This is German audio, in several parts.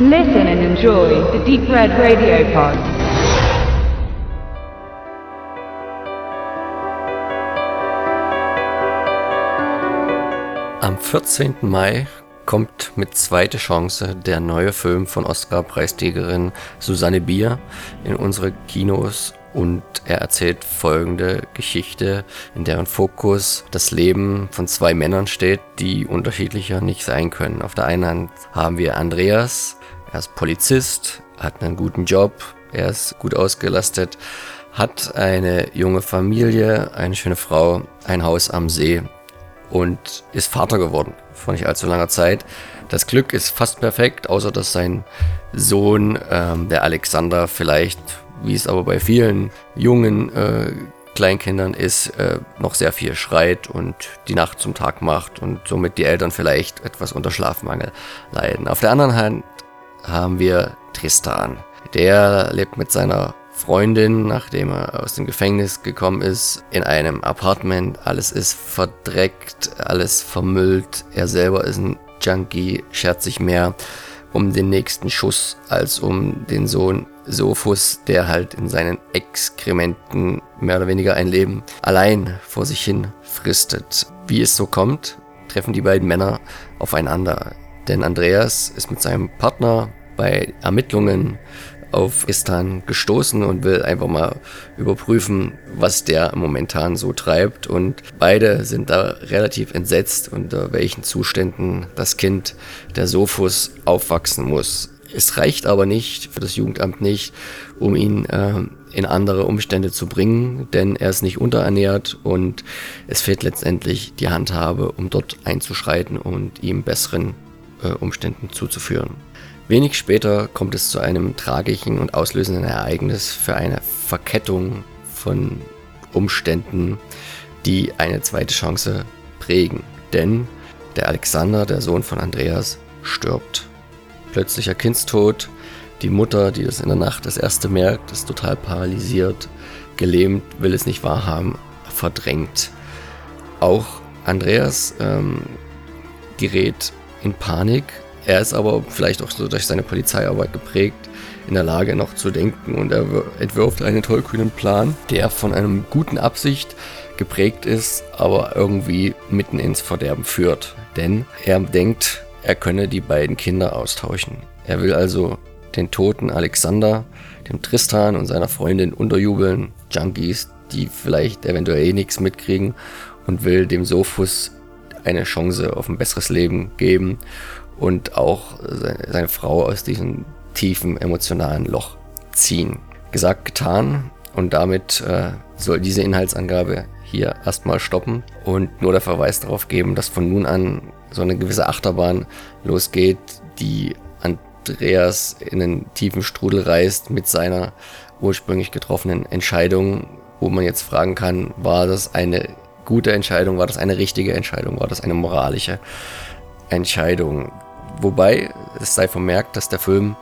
Listen and enjoy the Deep Red Radio Pod. Am 14. Mai kommt mit Zweite Chance der neue Film von Oscar-Preisträgerin Susanne Bier in unsere Kinos und er erzählt folgende Geschichte, in deren Fokus das Leben von zwei Männern steht, die unterschiedlicher nicht sein können. Auf der einen Hand haben wir Andreas, er ist Polizist, hat einen guten Job, er ist gut ausgelastet, hat eine junge Familie, eine schöne Frau, ein Haus am See und ist Vater geworden vor nicht allzu langer Zeit. Das Glück ist fast perfekt, außer dass sein Sohn, ähm, der Alexander, vielleicht, wie es aber bei vielen jungen äh, Kleinkindern ist, äh, noch sehr viel schreit und die Nacht zum Tag macht und somit die Eltern vielleicht etwas unter Schlafmangel leiden. Auf der anderen Hand haben wir Tristan. Der lebt mit seiner Freundin, nachdem er aus dem Gefängnis gekommen ist, in einem Apartment. Alles ist verdreckt, alles vermüllt. Er selber ist ein Junkie, schert sich mehr um den nächsten Schuss als um den Sohn Sophus, der halt in seinen Exkrementen mehr oder weniger ein Leben allein vor sich hin fristet. Wie es so kommt, treffen die beiden Männer aufeinander. Denn Andreas ist mit seinem Partner bei Ermittlungen auf Istan gestoßen und will einfach mal überprüfen, was der momentan so treibt. Und beide sind da relativ entsetzt, unter welchen Zuständen das Kind der Sophus aufwachsen muss. Es reicht aber nicht, für das Jugendamt nicht, um ihn äh, in andere Umstände zu bringen, denn er ist nicht unterernährt und es fehlt letztendlich die Handhabe, um dort einzuschreiten und ihm besseren äh, Umständen zuzuführen. Wenig später kommt es zu einem tragischen und auslösenden Ereignis für eine Verkettung von Umständen, die eine zweite Chance prägen. Denn der Alexander, der Sohn von Andreas, stirbt. Plötzlicher Kindstod. Die Mutter, die das in der Nacht das erste merkt, ist total paralysiert, gelähmt, will es nicht wahrhaben, verdrängt. Auch Andreas ähm, gerät in Panik, er ist aber vielleicht auch so durch seine Polizeiarbeit geprägt, in der Lage noch zu denken und er entwirft einen tollkühnen Plan, der von einem guten Absicht geprägt ist, aber irgendwie mitten ins Verderben führt. Denn er denkt, er könne die beiden Kinder austauschen. Er will also den toten Alexander, dem Tristan und seiner Freundin unterjubeln, Junkies, die vielleicht eventuell eh nichts mitkriegen und will dem Sophus eine Chance auf ein besseres Leben geben und auch seine Frau aus diesem tiefen emotionalen Loch ziehen. Gesagt, getan und damit äh, soll diese Inhaltsangabe hier erstmal stoppen und nur der Verweis darauf geben, dass von nun an so eine gewisse Achterbahn losgeht, die Andreas in einen tiefen Strudel reißt mit seiner ursprünglich getroffenen Entscheidung, wo man jetzt fragen kann, war das eine gute Entscheidung, war das eine richtige Entscheidung, war das eine moralische Entscheidung? Wobei es sei vermerkt, dass der Film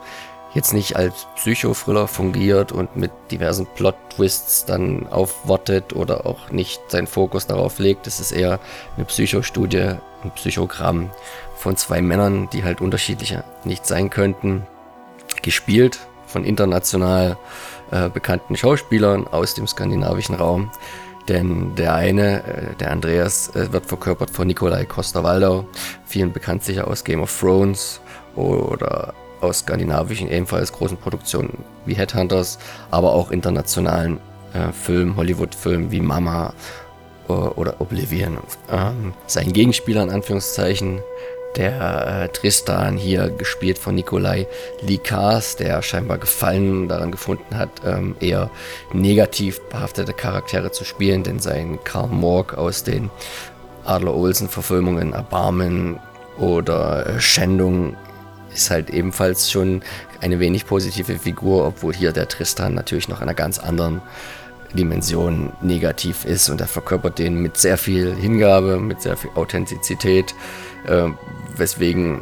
jetzt nicht als Psychothriller fungiert und mit diversen Plot-Twists dann aufwartet oder auch nicht seinen Fokus darauf legt. Es ist eher eine Psychostudie, ein Psychogramm von zwei Männern, die halt unterschiedlicher nicht sein könnten. Gespielt von international äh, bekannten Schauspielern aus dem skandinavischen Raum. Denn der eine, äh, der Andreas, äh, wird verkörpert von Nikolai Coster-Waldau, vielen bekannt sicher aus Game of Thrones oder aus skandinavischen ebenfalls großen Produktionen wie Headhunters, aber auch internationalen äh, Filmen, Hollywood-Filmen wie Mama äh, oder Oblivion. Ähm, sein Gegenspieler in Anführungszeichen der äh, Tristan hier gespielt von Nikolai Likas, der scheinbar Gefallen daran gefunden hat, ähm, eher negativ behaftete Charaktere zu spielen, denn sein Karl Morg aus den Adler Olsen Verfilmungen Erbarmen oder äh, Schändung ist halt ebenfalls schon eine wenig positive Figur, obwohl hier der Tristan natürlich noch einer ganz anderen Dimension negativ ist und er verkörpert den mit sehr viel Hingabe, mit sehr viel Authentizität, äh, weswegen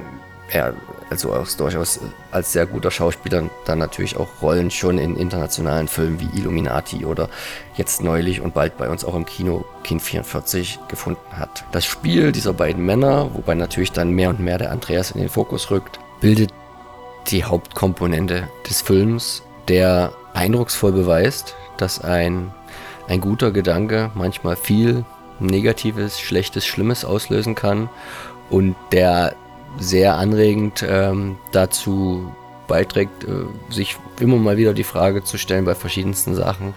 er also auch durchaus als sehr guter Schauspieler dann natürlich auch Rollen schon in internationalen Filmen wie Illuminati oder jetzt neulich und bald bei uns auch im Kino Kind 44 gefunden hat. Das Spiel dieser beiden Männer, wobei natürlich dann mehr und mehr der Andreas in den Fokus rückt, bildet die Hauptkomponente des Films, der eindrucksvoll beweist, dass ein, ein guter Gedanke manchmal viel Negatives, Schlechtes, Schlimmes auslösen kann und der sehr anregend ähm, dazu beiträgt, äh, sich immer mal wieder die Frage zu stellen bei verschiedensten Sachen.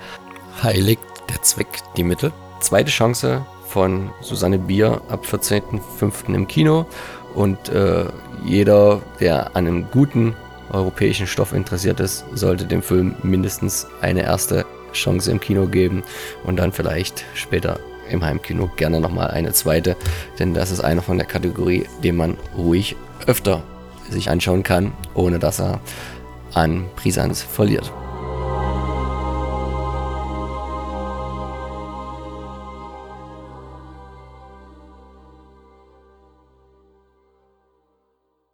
Heiligt der Zweck die Mittel? Zweite Chance von Susanne Bier ab 14.05. im Kino und äh, jeder, der an einem guten europäischen Stoff interessiert ist, sollte dem Film mindestens eine erste Chance im Kino geben und dann vielleicht später im Heimkino gerne nochmal eine zweite, denn das ist einer von der Kategorie, den man ruhig öfter sich anschauen kann, ohne dass er an Brisanz verliert.